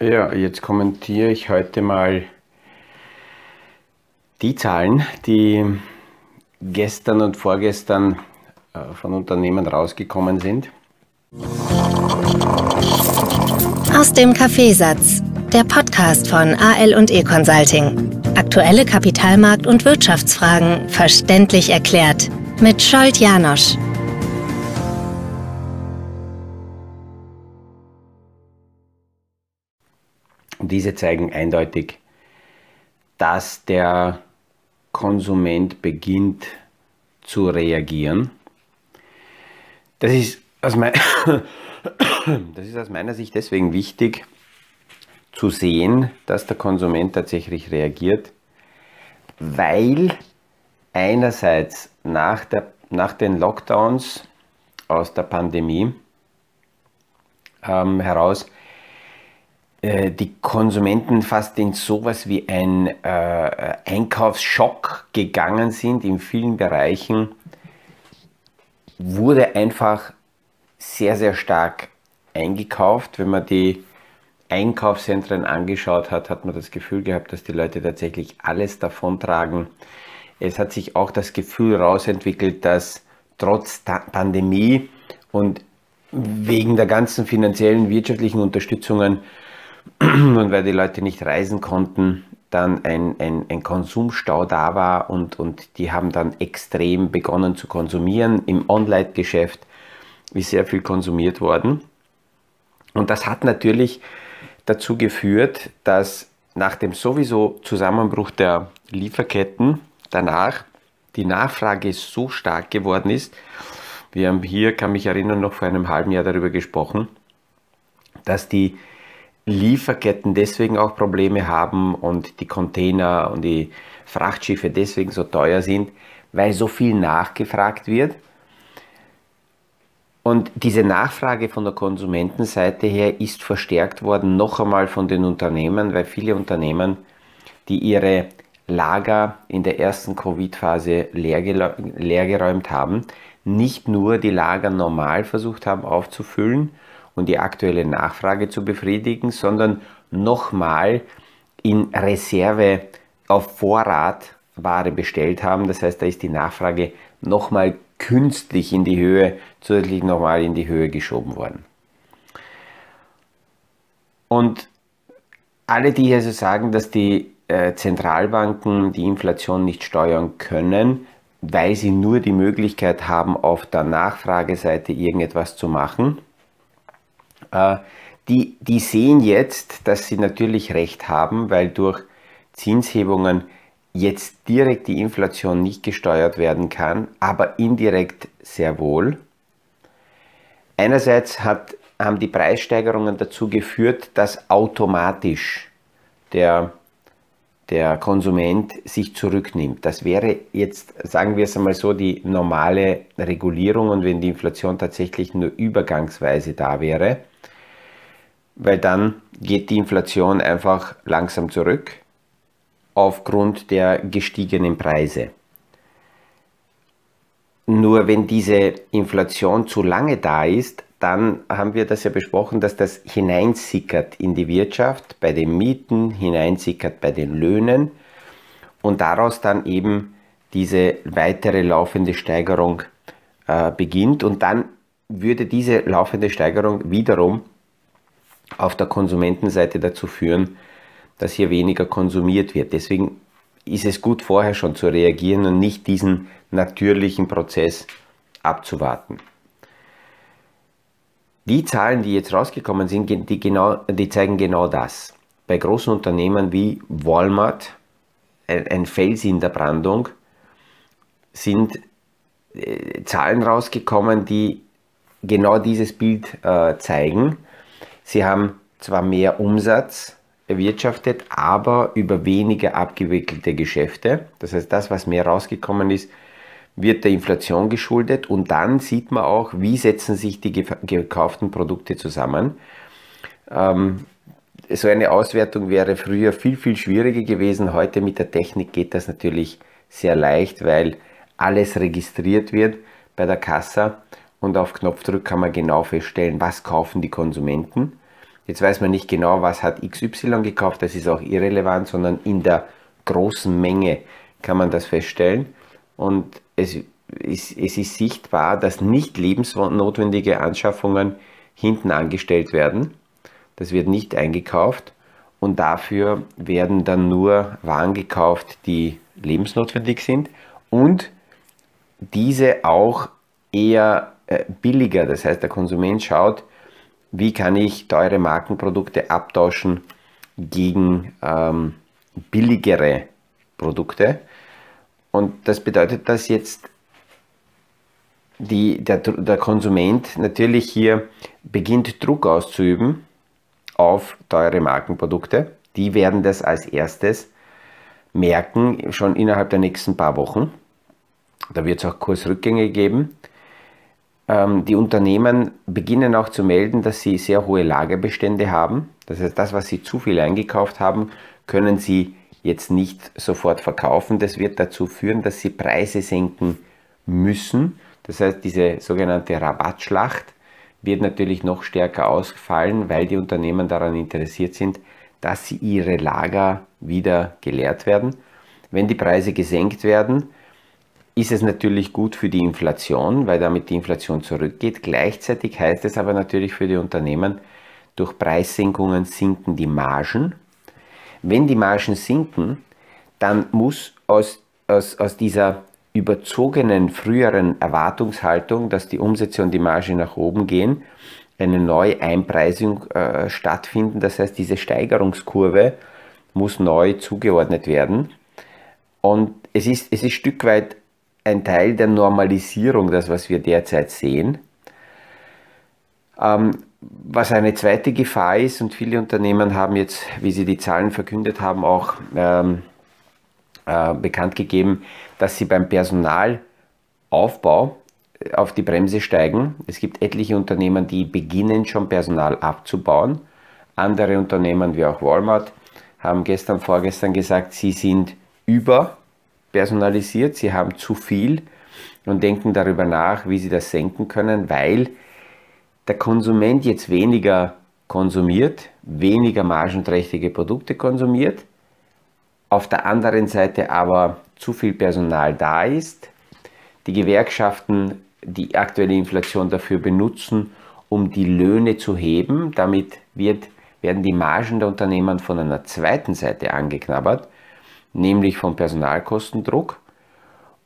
Ja, jetzt kommentiere ich heute mal die Zahlen, die gestern und vorgestern äh, von Unternehmen rausgekommen sind. Aus dem Kaffeesatz, der Podcast von AL und E Consulting. Aktuelle Kapitalmarkt- und Wirtschaftsfragen verständlich erklärt mit Scholt Janosch. Diese zeigen eindeutig, dass der Konsument beginnt zu reagieren. Das ist aus, mein, das ist aus meiner Sicht deswegen wichtig zu sehen, dass der Konsument tatsächlich reagiert, weil einerseits nach, der, nach den Lockdowns aus der Pandemie ähm, heraus die Konsumenten fast in sowas wie ein äh, Einkaufsschock gegangen sind in vielen Bereichen, wurde einfach sehr, sehr stark eingekauft. Wenn man die Einkaufszentren angeschaut hat, hat man das Gefühl gehabt, dass die Leute tatsächlich alles davontragen. Es hat sich auch das Gefühl rausentwickelt, dass trotz Pandemie und wegen der ganzen finanziellen, wirtschaftlichen Unterstützungen und weil die Leute nicht reisen konnten, dann ein, ein, ein Konsumstau da war und, und die haben dann extrem begonnen zu konsumieren. Im Online-Geschäft ist sehr viel konsumiert worden. Und das hat natürlich dazu geführt, dass nach dem sowieso Zusammenbruch der Lieferketten danach die Nachfrage so stark geworden ist. Wir haben hier, kann mich erinnern, noch vor einem halben Jahr darüber gesprochen, dass die Lieferketten deswegen auch Probleme haben und die Container und die Frachtschiffe deswegen so teuer sind, weil so viel nachgefragt wird. Und diese Nachfrage von der Konsumentenseite her ist verstärkt worden, noch einmal von den Unternehmen, weil viele Unternehmen, die ihre Lager in der ersten Covid-Phase leergeräumt haben, nicht nur die Lager normal versucht haben aufzufüllen, und die aktuelle Nachfrage zu befriedigen, sondern nochmal in Reserve auf Vorrat Ware bestellt haben. Das heißt, da ist die Nachfrage nochmal künstlich in die Höhe, zusätzlich nochmal in die Höhe geschoben worden. Und alle, die also sagen, dass die äh, Zentralbanken die Inflation nicht steuern können, weil sie nur die Möglichkeit haben, auf der Nachfrageseite irgendetwas zu machen, die, die sehen jetzt, dass sie natürlich recht haben, weil durch Zinshebungen jetzt direkt die Inflation nicht gesteuert werden kann, aber indirekt sehr wohl. Einerseits hat, haben die Preissteigerungen dazu geführt, dass automatisch der, der Konsument sich zurücknimmt. Das wäre jetzt, sagen wir es einmal so, die normale Regulierung und wenn die Inflation tatsächlich nur übergangsweise da wäre, weil dann geht die Inflation einfach langsam zurück aufgrund der gestiegenen Preise. Nur wenn diese Inflation zu lange da ist, dann haben wir das ja besprochen, dass das hineinsickert in die Wirtschaft, bei den Mieten, hineinsickert bei den Löhnen und daraus dann eben diese weitere laufende Steigerung äh, beginnt und dann würde diese laufende Steigerung wiederum auf der Konsumentenseite dazu führen, dass hier weniger konsumiert wird. Deswegen ist es gut, vorher schon zu reagieren und nicht diesen natürlichen Prozess abzuwarten. Die Zahlen, die jetzt rausgekommen sind, die, genau, die zeigen genau das. Bei großen Unternehmen wie Walmart, ein Fels in der Brandung, sind äh, Zahlen rausgekommen, die genau dieses Bild äh, zeigen. Sie haben zwar mehr Umsatz erwirtschaftet, aber über weniger abgewickelte Geschäfte. Das heißt, das, was mehr rausgekommen ist, wird der Inflation geschuldet und dann sieht man auch, wie setzen sich die gekauften Produkte zusammen. Ähm, so eine Auswertung wäre früher viel, viel schwieriger gewesen. Heute mit der Technik geht das natürlich sehr leicht, weil alles registriert wird bei der Kassa und auf Knopfdruck kann man genau feststellen, was kaufen die Konsumenten. Jetzt weiß man nicht genau, was hat XY gekauft, das ist auch irrelevant, sondern in der großen Menge kann man das feststellen. Und es ist, es ist sichtbar, dass nicht lebensnotwendige Anschaffungen hinten angestellt werden. Das wird nicht eingekauft und dafür werden dann nur Waren gekauft, die lebensnotwendig sind und diese auch eher äh, billiger. Das heißt, der Konsument schaut, wie kann ich teure Markenprodukte abtauschen gegen ähm, billigere Produkte. Und das bedeutet, dass jetzt die, der, der Konsument natürlich hier beginnt Druck auszuüben auf teure Markenprodukte. Die werden das als erstes merken, schon innerhalb der nächsten paar Wochen. Da wird es auch Kursrückgänge geben. Ähm, die Unternehmen beginnen auch zu melden, dass sie sehr hohe Lagerbestände haben. Das heißt, das, was sie zu viel eingekauft haben, können sie jetzt nicht sofort verkaufen. Das wird dazu führen, dass sie Preise senken müssen. Das heißt, diese sogenannte Rabattschlacht wird natürlich noch stärker ausfallen, weil die Unternehmen daran interessiert sind, dass sie ihre Lager wieder geleert werden. Wenn die Preise gesenkt werden, ist es natürlich gut für die Inflation, weil damit die Inflation zurückgeht. Gleichzeitig heißt es aber natürlich für die Unternehmen, durch Preissenkungen sinken die Margen. Wenn die Margen sinken, dann muss aus, aus, aus dieser überzogenen früheren Erwartungshaltung, dass die Umsätze und die Marge nach oben gehen, eine neue Einpreisung äh, stattfinden. Das heißt, diese Steigerungskurve muss neu zugeordnet werden. Und es ist, es ist ein Stück weit ein Teil der Normalisierung, das was wir derzeit sehen. Ähm, was eine zweite Gefahr ist, und viele Unternehmen haben jetzt, wie sie die Zahlen verkündet haben, auch ähm, äh, bekannt gegeben, dass sie beim Personalaufbau äh, auf die Bremse steigen. Es gibt etliche Unternehmen, die beginnen schon Personal abzubauen. Andere Unternehmen wie auch Walmart haben gestern, vorgestern gesagt, sie sind über personalisiert, sie haben zu viel und denken darüber nach, wie sie das senken können, weil der Konsument jetzt weniger konsumiert, weniger margenträchtige Produkte konsumiert, auf der anderen Seite aber zu viel Personal da ist, die Gewerkschaften die aktuelle Inflation dafür benutzen, um die Löhne zu heben. Damit wird, werden die Margen der Unternehmen von einer zweiten Seite angeknabbert nämlich vom Personalkostendruck.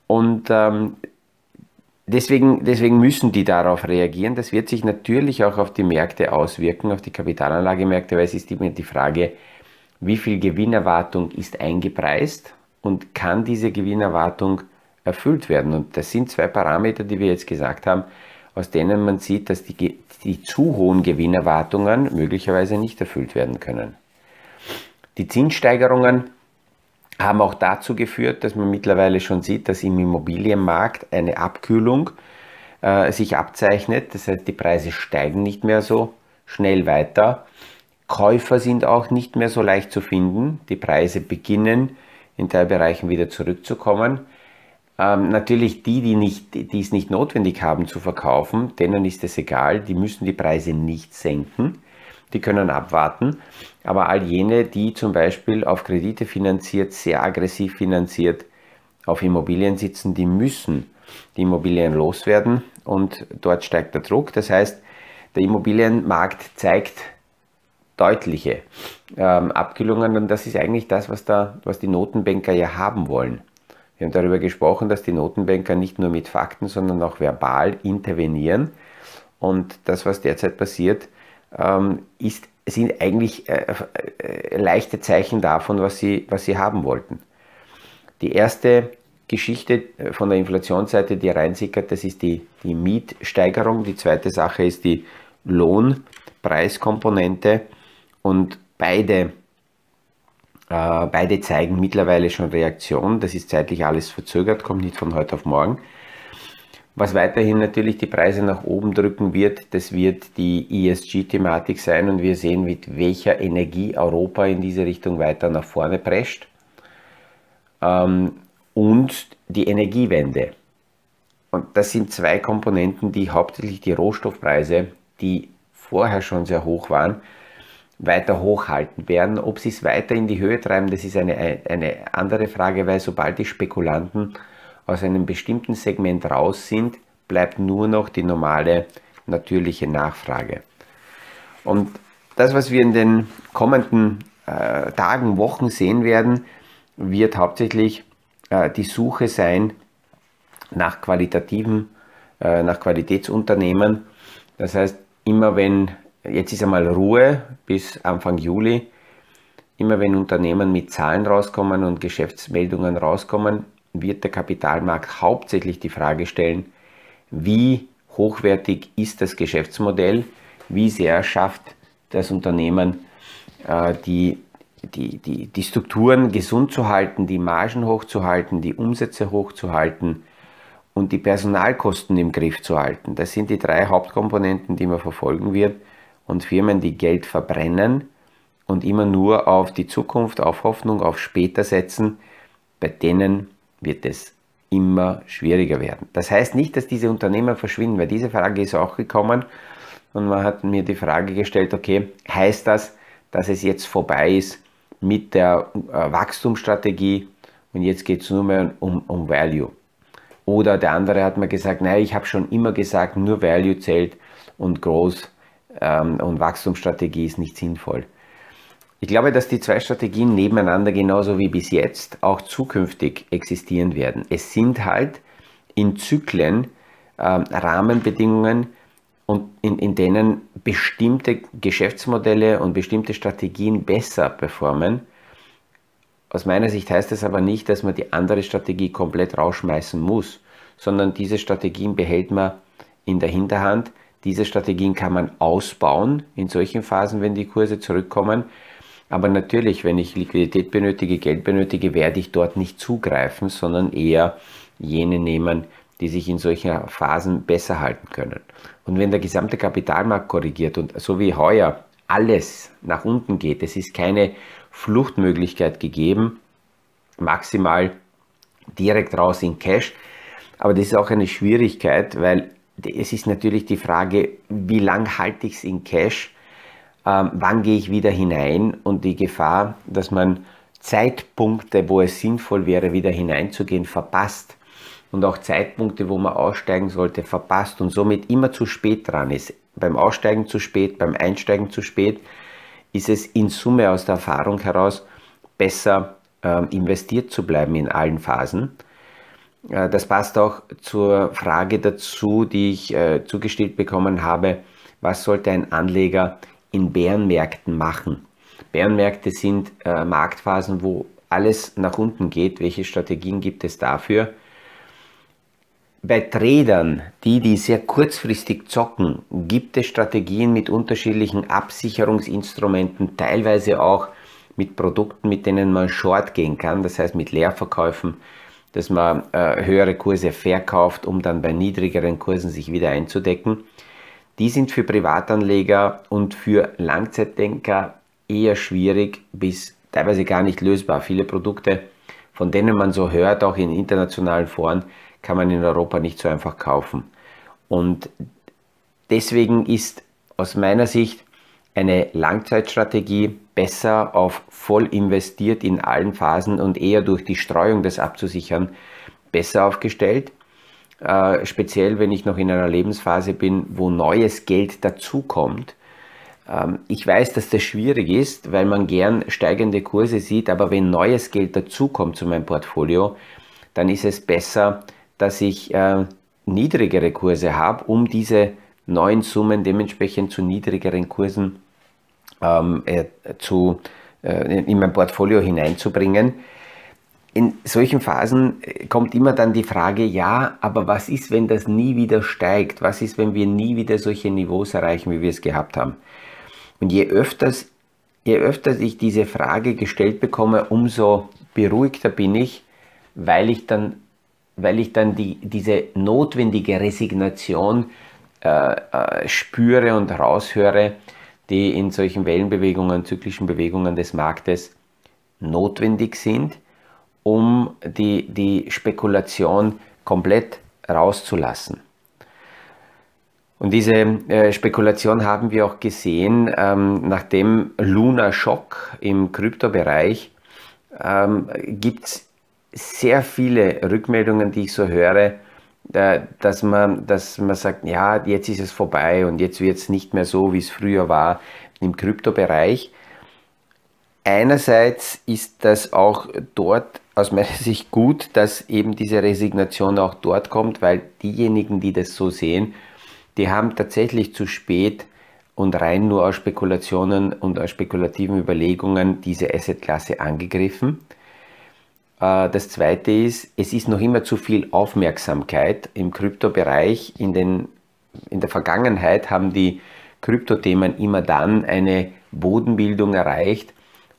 Und ähm, deswegen, deswegen müssen die darauf reagieren. Das wird sich natürlich auch auf die Märkte auswirken, auf die Kapitalanlagemärkte, weil es ist immer die Frage, wie viel Gewinnerwartung ist eingepreist und kann diese Gewinnerwartung erfüllt werden. Und das sind zwei Parameter, die wir jetzt gesagt haben, aus denen man sieht, dass die, die zu hohen Gewinnerwartungen möglicherweise nicht erfüllt werden können. Die Zinssteigerungen haben auch dazu geführt, dass man mittlerweile schon sieht, dass im Immobilienmarkt eine Abkühlung äh, sich abzeichnet. Das heißt, die Preise steigen nicht mehr so schnell weiter. Käufer sind auch nicht mehr so leicht zu finden. Die Preise beginnen in Teilbereichen wieder zurückzukommen. Ähm, natürlich die, die, nicht, die es nicht notwendig haben zu verkaufen, denen ist es egal, die müssen die Preise nicht senken die können abwarten. Aber all jene, die zum Beispiel auf Kredite finanziert, sehr aggressiv finanziert, auf Immobilien sitzen, die müssen die Immobilien loswerden und dort steigt der Druck. Das heißt, der Immobilienmarkt zeigt deutliche ähm, Abkühlungen und das ist eigentlich das, was, da, was die Notenbanker ja haben wollen. Wir haben darüber gesprochen, dass die Notenbanker nicht nur mit Fakten, sondern auch verbal intervenieren und das, was derzeit passiert, ist, sind eigentlich äh, äh, leichte Zeichen davon, was sie, was sie haben wollten. Die erste Geschichte äh, von der Inflationsseite, die reinsickert, das ist die, die Mietsteigerung. Die zweite Sache ist die Lohnpreiskomponente und beide, äh, beide zeigen mittlerweile schon Reaktion. Das ist zeitlich alles verzögert, kommt nicht von heute auf morgen. Was weiterhin natürlich die Preise nach oben drücken wird, das wird die ESG-Thematik sein und wir sehen, mit welcher Energie Europa in diese Richtung weiter nach vorne prescht. Ähm, und die Energiewende. Und das sind zwei Komponenten, die hauptsächlich die Rohstoffpreise, die vorher schon sehr hoch waren, weiter hochhalten werden. Ob sie es weiter in die Höhe treiben, das ist eine, eine andere Frage, weil sobald die Spekulanten aus einem bestimmten Segment raus sind, bleibt nur noch die normale natürliche Nachfrage. Und das, was wir in den kommenden äh, Tagen, Wochen sehen werden, wird hauptsächlich äh, die Suche sein nach qualitativen, äh, nach Qualitätsunternehmen. Das heißt, immer wenn, jetzt ist einmal Ruhe bis Anfang Juli, immer wenn Unternehmen mit Zahlen rauskommen und Geschäftsmeldungen rauskommen, wird der Kapitalmarkt hauptsächlich die Frage stellen, wie hochwertig ist das Geschäftsmodell, wie sehr schafft das Unternehmen äh, die, die, die, die Strukturen gesund zu halten, die Margen hochzuhalten, die Umsätze hochzuhalten und die Personalkosten im Griff zu halten. Das sind die drei Hauptkomponenten, die man verfolgen wird. Und Firmen, die Geld verbrennen und immer nur auf die Zukunft, auf Hoffnung, auf später setzen, bei denen wird es immer schwieriger werden. Das heißt nicht, dass diese Unternehmen verschwinden, weil diese Frage ist auch gekommen und man hat mir die Frage gestellt, okay, heißt das, dass es jetzt vorbei ist mit der äh, Wachstumsstrategie und jetzt geht es nur mehr um, um Value. Oder der andere hat mir gesagt, naja, ich habe schon immer gesagt, nur Value zählt und Groß ähm, und Wachstumsstrategie ist nicht sinnvoll. Ich glaube, dass die zwei Strategien nebeneinander genauso wie bis jetzt auch zukünftig existieren werden. Es sind halt in Zyklen äh, Rahmenbedingungen, und in, in denen bestimmte Geschäftsmodelle und bestimmte Strategien besser performen. Aus meiner Sicht heißt das aber nicht, dass man die andere Strategie komplett rausschmeißen muss, sondern diese Strategien behält man in der Hinterhand. Diese Strategien kann man ausbauen in solchen Phasen, wenn die Kurse zurückkommen. Aber natürlich, wenn ich Liquidität benötige, Geld benötige, werde ich dort nicht zugreifen, sondern eher jene nehmen, die sich in solchen Phasen besser halten können. Und wenn der gesamte Kapitalmarkt korrigiert und so wie heuer alles nach unten geht, es ist keine Fluchtmöglichkeit gegeben, maximal direkt raus in Cash. Aber das ist auch eine Schwierigkeit, weil es ist natürlich die Frage, wie lang halte ich es in Cash, ähm, wann gehe ich wieder hinein und die Gefahr, dass man Zeitpunkte, wo es sinnvoll wäre, wieder hineinzugehen, verpasst und auch Zeitpunkte, wo man aussteigen sollte, verpasst und somit immer zu spät dran ist. Beim Aussteigen zu spät, beim Einsteigen zu spät, ist es in Summe aus der Erfahrung heraus besser äh, investiert zu bleiben in allen Phasen. Äh, das passt auch zur Frage dazu, die ich äh, zugestellt bekommen habe, was sollte ein Anleger in Bärenmärkten machen? Bärenmärkte sind äh, Marktphasen, wo alles nach unten geht. Welche Strategien gibt es dafür? Bei Tradern, die, die sehr kurzfristig zocken, gibt es Strategien mit unterschiedlichen Absicherungsinstrumenten, teilweise auch mit Produkten, mit denen man short gehen kann, das heißt mit Leerverkäufen, dass man äh, höhere Kurse verkauft, um dann bei niedrigeren Kursen sich wieder einzudecken. Die sind für Privatanleger und für Langzeitdenker eher schwierig bis teilweise gar nicht lösbar. Viele Produkte, von denen man so hört, auch in internationalen Foren, kann man in Europa nicht so einfach kaufen. Und deswegen ist aus meiner Sicht eine Langzeitstrategie besser auf voll investiert in allen Phasen und eher durch die Streuung des abzusichern besser aufgestellt. Äh, speziell wenn ich noch in einer Lebensphase bin, wo neues Geld dazukommt. Ähm, ich weiß, dass das schwierig ist, weil man gern steigende Kurse sieht, aber wenn neues Geld dazukommt zu meinem Portfolio, dann ist es besser, dass ich äh, niedrigere Kurse habe, um diese neuen Summen dementsprechend zu niedrigeren Kursen ähm, äh, zu, äh, in mein Portfolio hineinzubringen. In solchen Phasen äh, kommt immer dann die Frage, ja, aber was ist, wenn das nie wieder steigt? Was ist, wenn wir nie wieder solche Niveaus erreichen, wie wir es gehabt haben? Und je öfters, je öfter ich diese Frage gestellt bekomme, umso beruhigter bin ich, weil ich dann weil ich dann die, diese notwendige Resignation äh, äh, spüre und raushöre, die in solchen Wellenbewegungen, zyklischen Bewegungen des Marktes notwendig sind, um die, die Spekulation komplett rauszulassen. Und diese äh, Spekulation haben wir auch gesehen, ähm, nachdem Luna Schock im Kryptobereich ähm, gibt es sehr viele Rückmeldungen, die ich so höre, äh, dass, man, dass man sagt, ja, jetzt ist es vorbei und jetzt wird es nicht mehr so, wie es früher war im Kryptobereich. Einerseits ist das auch dort aus meiner Sicht gut, dass eben diese Resignation auch dort kommt, weil diejenigen, die das so sehen, die haben tatsächlich zu spät und rein nur aus Spekulationen und aus spekulativen Überlegungen diese Assetklasse angegriffen. Äh, das zweite ist, es ist noch immer zu viel Aufmerksamkeit im Kryptobereich. In, den, in der Vergangenheit haben die Kryptothemen immer dann eine Bodenbildung erreicht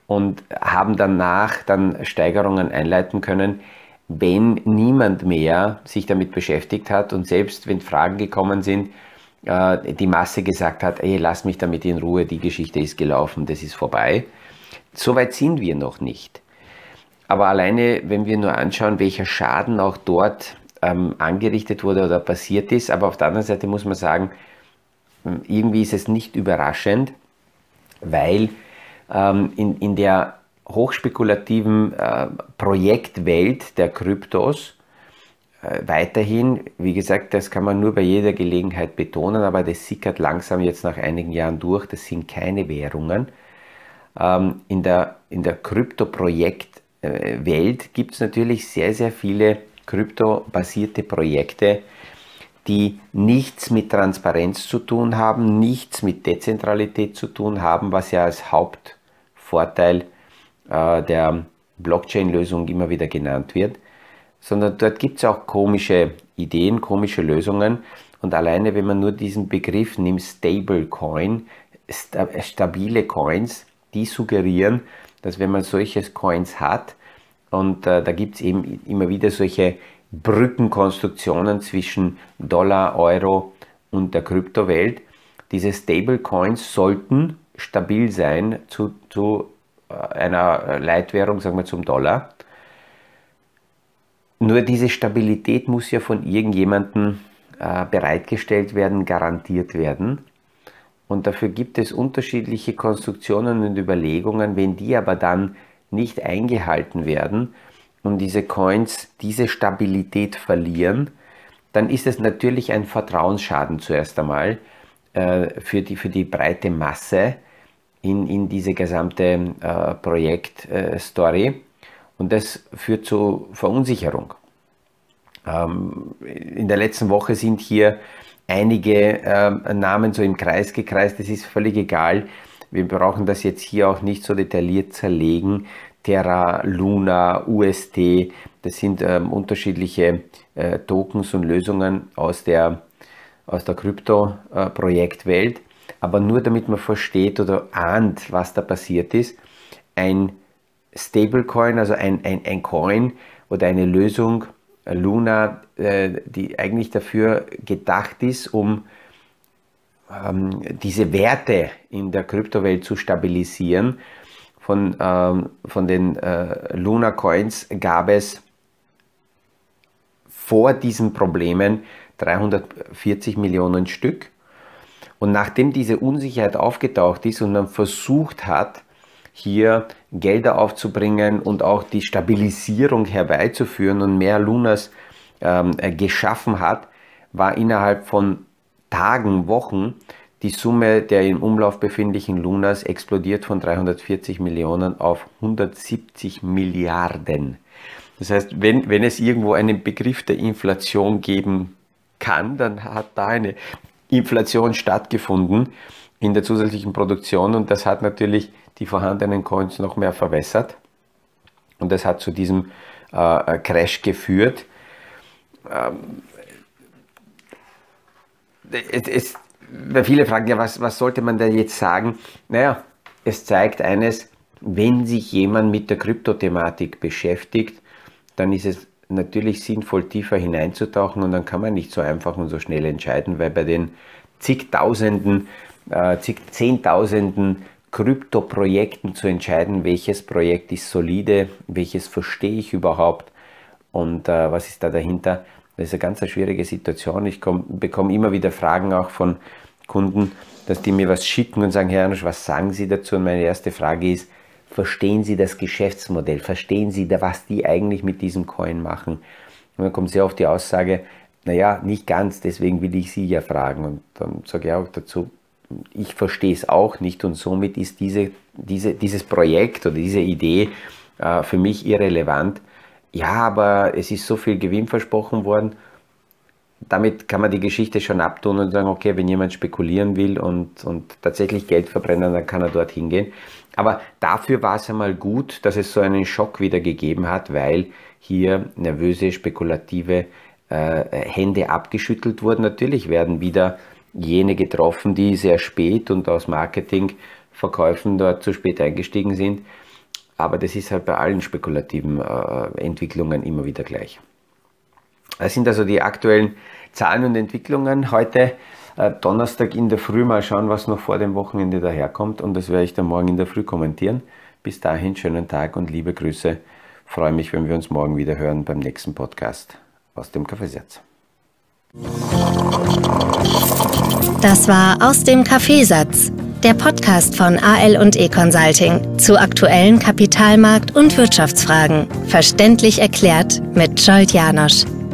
und haben danach dann Steigerungen einleiten können, wenn niemand mehr sich damit beschäftigt hat und selbst wenn Fragen gekommen sind, äh, die Masse gesagt hat, ey, lass mich damit in Ruhe, die Geschichte ist gelaufen, das ist vorbei. Soweit sind wir noch nicht. Aber alleine, wenn wir nur anschauen, welcher Schaden auch dort ähm, angerichtet wurde oder passiert ist, aber auf der anderen Seite muss man sagen, irgendwie ist es nicht überraschend, weil in, in der hochspekulativen äh, Projektwelt der Kryptos äh, weiterhin, wie gesagt, das kann man nur bei jeder Gelegenheit betonen, aber das sickert langsam jetzt nach einigen Jahren durch, das sind keine Währungen. Ähm, in der, in der Krypto-Projektwelt gibt es natürlich sehr, sehr viele kryptobasierte Projekte, die nichts mit Transparenz zu tun haben, nichts mit Dezentralität zu tun haben, was ja als Hauptvorteil äh, der Blockchain-Lösung immer wieder genannt wird, sondern dort gibt es auch komische Ideen, komische Lösungen. Und alleine, wenn man nur diesen Begriff nimmt, Stablecoin, stabile Coins, die suggerieren, dass wenn man solche Coins hat, und äh, da gibt es eben immer wieder solche Brückenkonstruktionen zwischen Dollar, Euro und der Kryptowelt, diese Stablecoins sollten stabil sein zu, zu einer Leitwährung, sagen wir zum Dollar. Nur diese Stabilität muss ja von irgendjemandem äh, bereitgestellt werden, garantiert werden. Und dafür gibt es unterschiedliche Konstruktionen und Überlegungen. Wenn die aber dann nicht eingehalten werden und diese Coins diese Stabilität verlieren, dann ist es natürlich ein Vertrauensschaden zuerst einmal äh, für, die, für die breite Masse in, in diese gesamte äh, Projektstory äh, und das führt zu Verunsicherung. Ähm, in der letzten Woche sind hier einige ähm, Namen so im Kreis gekreist, das ist völlig egal. Wir brauchen das jetzt hier auch nicht so detailliert zerlegen. Terra, Luna, UST, das sind ähm, unterschiedliche äh, Tokens und Lösungen aus der, aus der Krypto-Projektwelt. Aber nur damit man versteht oder ahnt, was da passiert ist, ein Stablecoin, also ein, ein, ein Coin oder eine Lösung, äh, Luna, äh, die eigentlich dafür gedacht ist, um ähm, diese Werte in der Kryptowelt zu stabilisieren. Von, ähm, von den äh, Luna Coins gab es vor diesen Problemen 340 Millionen Stück und nachdem diese Unsicherheit aufgetaucht ist und man versucht hat, hier Gelder aufzubringen und auch die Stabilisierung herbeizuführen und mehr Lunas ähm, äh, geschaffen hat, war innerhalb von Tagen, Wochen die Summe der im Umlauf befindlichen Lunas explodiert von 340 Millionen auf 170 Milliarden. Das heißt, wenn, wenn es irgendwo einen Begriff der Inflation geben kann, dann hat da eine Inflation stattgefunden in der zusätzlichen Produktion und das hat natürlich die vorhandenen Coins noch mehr verwässert und das hat zu diesem äh, Crash geführt. Ähm, es, es, viele fragen ja, was, was sollte man denn jetzt sagen? Naja, es zeigt eines, wenn sich jemand mit der Kryptothematik beschäftigt, dann ist es natürlich sinnvoll, tiefer hineinzutauchen und dann kann man nicht so einfach und so schnell entscheiden, weil bei den zigtausenden, äh, zig Zehntausenden Krypto-Projekten zu entscheiden, welches Projekt ist solide, welches verstehe ich überhaupt und äh, was ist da dahinter, Das ist eine ganz schwierige Situation. Ich komm, bekomme immer wieder Fragen auch von Kunden, dass die mir was schicken und sagen, Herr Janusz, was sagen Sie dazu? Und meine erste Frage ist, verstehen Sie das Geschäftsmodell? Verstehen Sie, was die eigentlich mit diesem Coin machen? Und dann kommt sehr oft die Aussage, naja, nicht ganz, deswegen will ich Sie ja fragen. Und dann sage ich auch dazu, ich verstehe es auch nicht und somit ist diese, diese, dieses Projekt oder diese Idee äh, für mich irrelevant. Ja, aber es ist so viel Gewinn versprochen worden. Damit kann man die Geschichte schon abtun und sagen, okay, wenn jemand spekulieren will und, und tatsächlich Geld verbrennen, dann kann er dorthin gehen. Aber dafür war es einmal gut, dass es so einen Schock wieder gegeben hat, weil hier nervöse, spekulative äh, Hände abgeschüttelt wurden. Natürlich werden wieder jene getroffen, die sehr spät und aus Marketingverkäufen dort zu spät eingestiegen sind. Aber das ist halt bei allen spekulativen äh, Entwicklungen immer wieder gleich. Das sind also die aktuellen Zahlen und Entwicklungen. Heute Donnerstag in der Früh mal schauen, was noch vor dem Wochenende daherkommt und das werde ich dann morgen in der Früh kommentieren. Bis dahin schönen Tag und liebe Grüße. Freue mich, wenn wir uns morgen wieder hören beim nächsten Podcast aus dem Kaffeesatz. Das war aus dem Kaffeesatz, der Podcast von AL und E Consulting zu aktuellen Kapitalmarkt- und Wirtschaftsfragen, verständlich erklärt mit Scholt Janosch.